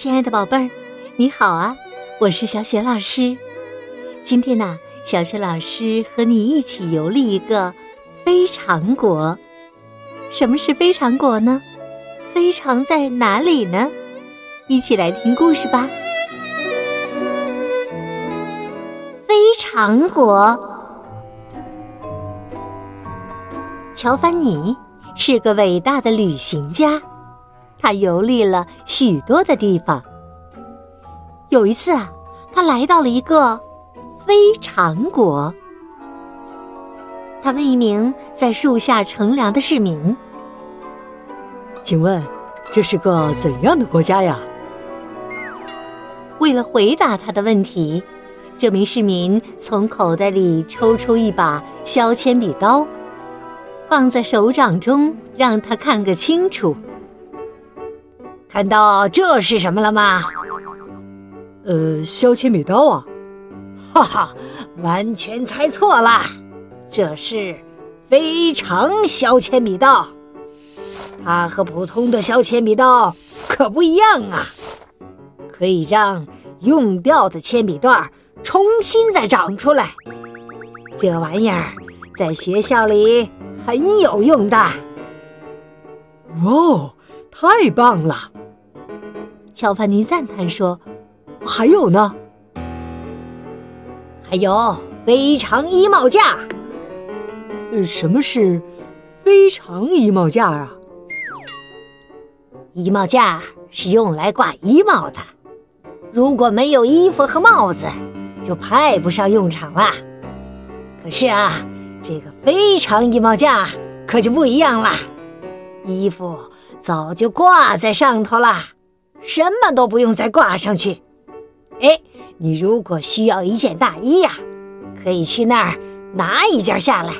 亲爱的宝贝儿，你好啊！我是小雪老师。今天呢，小雪老师和你一起游历一个非常国。什么是非常国呢？非常在哪里呢？一起来听故事吧。非常国，乔凡尼是个伟大的旅行家。他游历了许多的地方。有一次啊，他来到了一个非常国。他问一名在树下乘凉的市民：“请问，这是个怎样的国家呀？”为了回答他的问题，这名市民从口袋里抽出一把削铅笔刀，放在手掌中，让他看个清楚。看到这是什么了吗？呃，削铅笔刀啊！哈哈，完全猜错了，这是非常削铅笔刀。它和普通的削铅笔刀可不一样啊，可以让用掉的铅笔段重新再长出来。这玩意儿在学校里很有用的。哇哦，太棒了！乔凡尼赞叹说：“还有呢，还有非常衣帽架。呃，什么是非常衣帽架啊？衣帽架是用来挂衣帽的。如果没有衣服和帽子，就派不上用场了。可是啊，这个非常衣帽架可就不一样了，衣服早就挂在上头了。”什么都不用再挂上去。哎，你如果需要一件大衣呀，可以去那儿拿一件下来；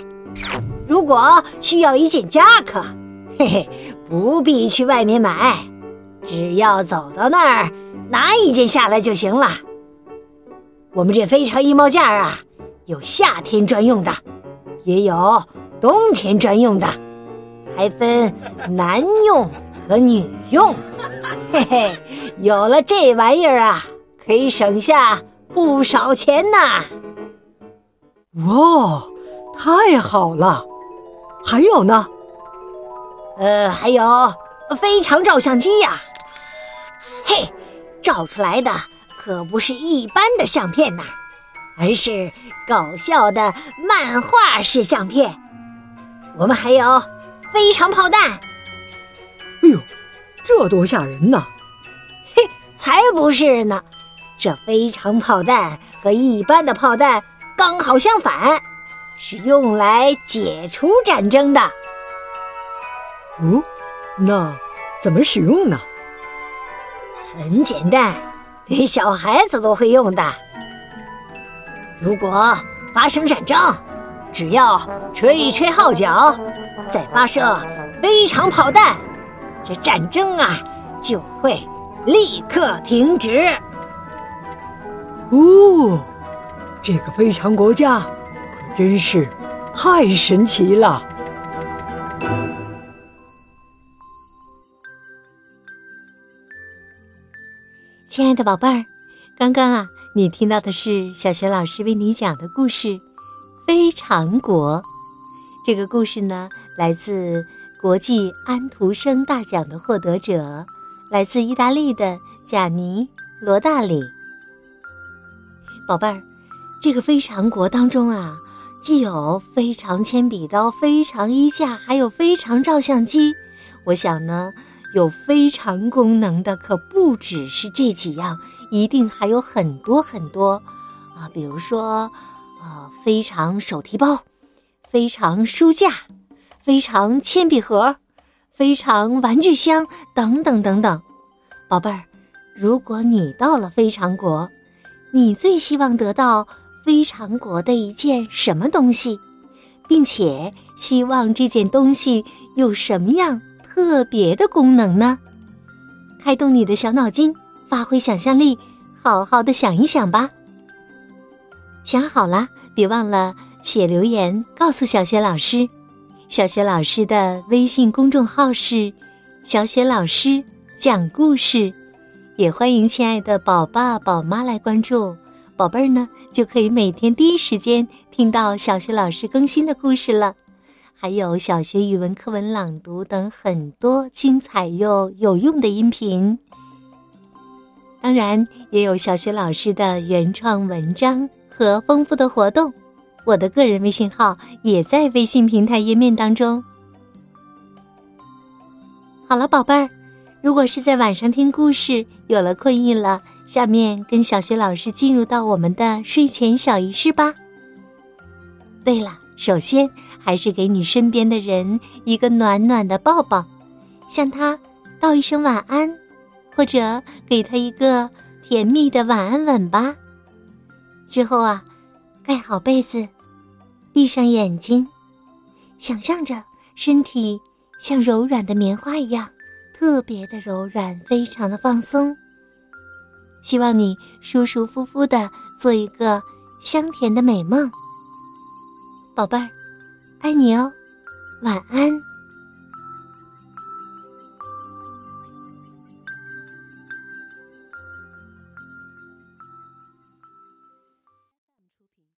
如果需要一件夹克，嘿嘿，不必去外面买，只要走到那儿拿一件下来就行了。我们这非常衣帽架啊，有夏天专用的，也有冬天专用的，还分男用和女用。嘿嘿，有了这玩意儿啊，可以省下不少钱呐！哇，太好了！还有呢？呃，还有非常照相机呀！嘿，照出来的可不是一般的相片呐，而是搞笑的漫画式相片。我们还有非常炮弹。哎呦！这多吓人呐！嘿，才不是呢！这非常炮弹和一般的炮弹刚好相反，是用来解除战争的。哦，那怎么使用呢？很简单，连小孩子都会用的。如果发生战争，只要吹一吹号角，再发射非常炮弹。这战争啊，就会立刻停止。哦，这个非常国家可真是太神奇了！亲爱的宝贝儿，刚刚啊，你听到的是小学老师为你讲的故事《非常国》。这个故事呢，来自。国际安徒生大奖的获得者，来自意大利的贾尼·罗大里。宝贝儿，这个非常国当中啊，既有非常铅笔刀、非常衣架，还有非常照相机。我想呢，有非常功能的可不只是这几样，一定还有很多很多啊，比如说啊，非常手提包，非常书架。非常铅笔盒，非常玩具箱，等等等等，宝贝儿，如果你到了非常国，你最希望得到非常国的一件什么东西，并且希望这件东西有什么样特别的功能呢？开动你的小脑筋，发挥想象力，好好的想一想吧。想好了，别忘了写留言告诉小雪老师。小雪老师的微信公众号是“小雪老师讲故事”，也欢迎亲爱的宝爸宝妈来关注。宝贝儿呢，就可以每天第一时间听到小学老师更新的故事了，还有小学语文课文朗读等很多精彩又有用的音频。当然，也有小学老师的原创文章和丰富的活动。我的个人微信号也在微信平台页面当中。好了，宝贝儿，如果是在晚上听故事，有了困意了。下面跟小学老师进入到我们的睡前小仪式吧。对了，首先还是给你身边的人一个暖暖的抱抱，向他道一声晚安，或者给他一个甜蜜的晚安吻吧。之后啊，盖好被子，闭上眼睛，想象着身体像柔软的棉花一样，特别的柔软，非常的放松。希望你舒舒服服的做一个香甜的美梦，宝贝儿，爱你哦，晚安。